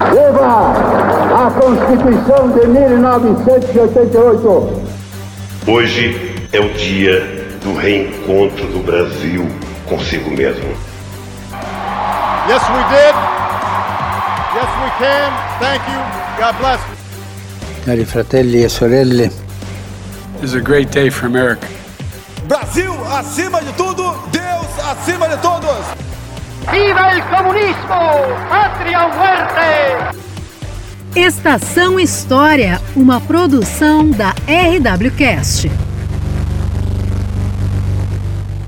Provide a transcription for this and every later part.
Viva a Constituição de 1988! Hoje é o dia do reencontro do Brasil consigo mesmo. Yes, we did. Yes, we can. Thank you. God bless. Cari fratelli e sorelle. This is a great day for America. Brasil acima de tudo, Deus acima de todos. Viva el comunismo! Patria o muerte! Estação História, uma produção da RWCast.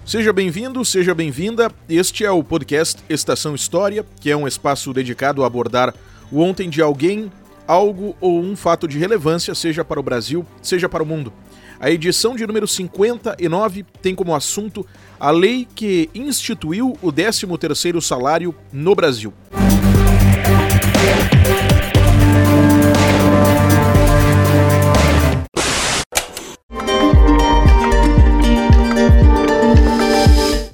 Seja bem-vindo, seja bem-vinda. Este é o podcast Estação História, que é um espaço dedicado a abordar o ontem de alguém, algo ou um fato de relevância, seja para o Brasil, seja para o mundo. A edição de número 59 tem como assunto a lei que instituiu o 13º salário no Brasil.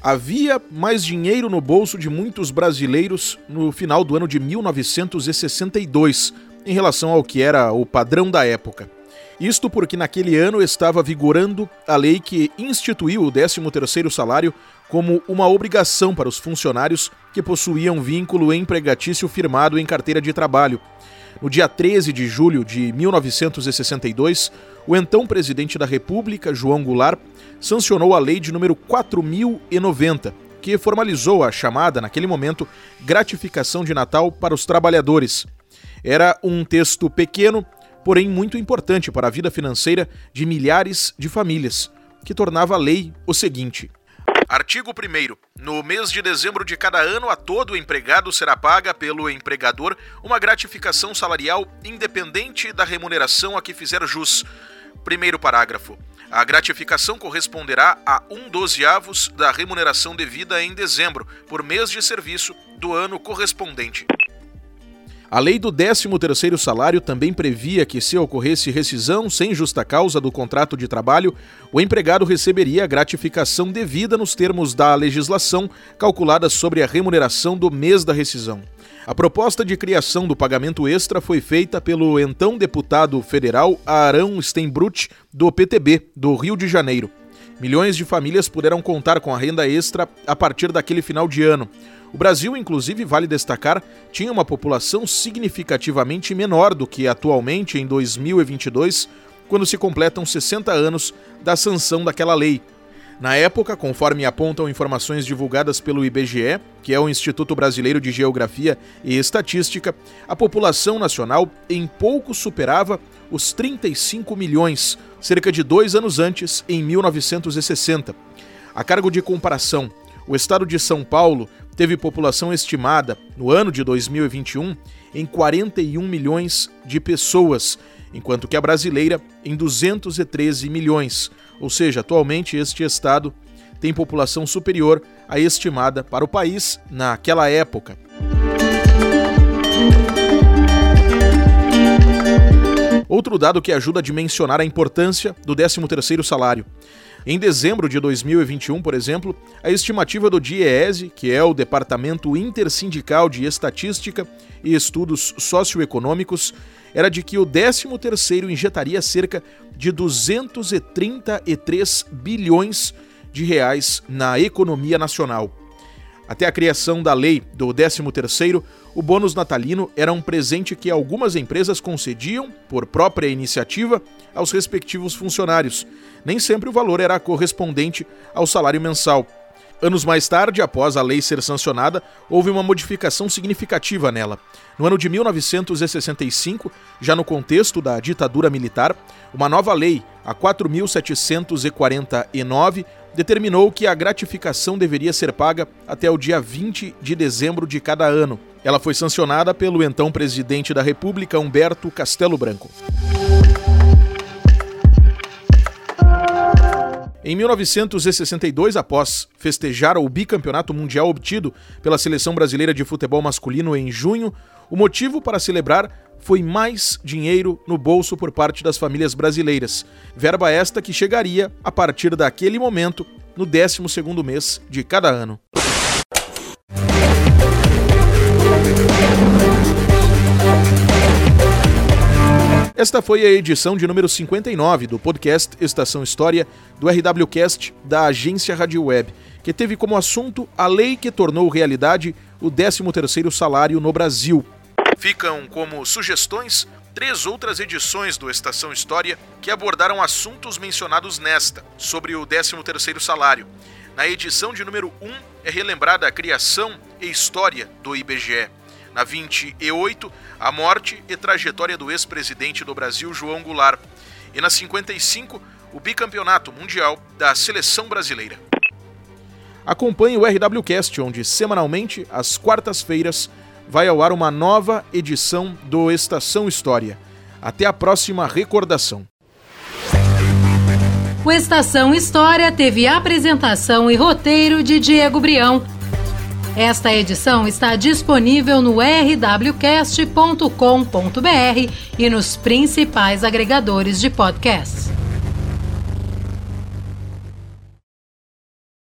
Havia mais dinheiro no bolso de muitos brasileiros no final do ano de 1962, em relação ao que era o padrão da época. Isto porque naquele ano estava vigorando a lei que instituiu o 13º salário como uma obrigação para os funcionários que possuíam vínculo empregatício firmado em carteira de trabalho. No dia 13 de julho de 1962, o então presidente da República, João Goulart, sancionou a lei de número 4090, que formalizou a chamada, naquele momento, gratificação de Natal para os trabalhadores. Era um texto pequeno, porém muito importante para a vida financeira de milhares de famílias, que tornava lei o seguinte: Artigo 1. No mês de dezembro de cada ano, a todo empregado será paga pelo empregador uma gratificação salarial independente da remuneração a que fizer jus. Primeiro parágrafo. A gratificação corresponderá a um dozeavos da remuneração devida em dezembro, por mês de serviço do ano correspondente. A lei do 13º salário também previa que se ocorresse rescisão sem justa causa do contrato de trabalho, o empregado receberia a gratificação devida nos termos da legislação calculada sobre a remuneração do mês da rescisão. A proposta de criação do pagamento extra foi feita pelo então deputado federal Arão Steinbrut, do PTB, do Rio de Janeiro. Milhões de famílias puderam contar com a renda extra a partir daquele final de ano. O Brasil, inclusive, vale destacar, tinha uma população significativamente menor do que atualmente em 2022, quando se completam 60 anos da sanção daquela lei. Na época, conforme apontam informações divulgadas pelo IBGE, que é o Instituto Brasileiro de Geografia e Estatística, a população nacional em pouco superava os 35 milhões, cerca de dois anos antes, em 1960. A cargo de comparação, o estado de São Paulo teve população estimada, no ano de 2021, em 41 milhões de pessoas, enquanto que a brasileira em 213 milhões. Ou seja, atualmente este estado tem população superior à estimada para o país naquela época. Outro dado que ajuda a dimensionar a importância do 13º salário. Em dezembro de 2021, por exemplo, a estimativa do DIEESE, que é o Departamento Intersindical de Estatística e Estudos Socioeconômicos, era de que o 13º injetaria cerca de 233 bilhões de reais na economia nacional. Até a criação da lei do 13º, o bônus natalino era um presente que algumas empresas concediam, por própria iniciativa, aos respectivos funcionários. Nem sempre o valor era correspondente ao salário mensal. Anos mais tarde, após a lei ser sancionada, houve uma modificação significativa nela. No ano de 1965, já no contexto da ditadura militar, uma nova lei, a 4749, determinou que a gratificação deveria ser paga até o dia 20 de dezembro de cada ano. Ela foi sancionada pelo então presidente da República, Humberto Castelo Branco. Em 1962, após festejar o bicampeonato mundial obtido pela seleção brasileira de futebol masculino em junho, o motivo para celebrar foi mais dinheiro no bolso por parte das famílias brasileiras. Verba esta que chegaria a partir daquele momento no 12º mês de cada ano. Esta foi a edição de número 59 do podcast Estação História do RWCast da agência Rádio Web, que teve como assunto a lei que tornou realidade o 13º salário no Brasil. Ficam como sugestões três outras edições do Estação História que abordaram assuntos mencionados nesta, sobre o 13º salário. Na edição de número 1 é relembrada a criação e história do IBGE. Na 28, a morte e trajetória do ex-presidente do Brasil, João Goulart. E na 55, o bicampeonato mundial da seleção brasileira. Acompanhe o RWCast, onde semanalmente, às quartas-feiras, vai ao ar uma nova edição do Estação História. Até a próxima recordação. O Estação História teve apresentação e roteiro de Diego Brião. Esta edição está disponível no rwcast.com.br e nos principais agregadores de podcasts.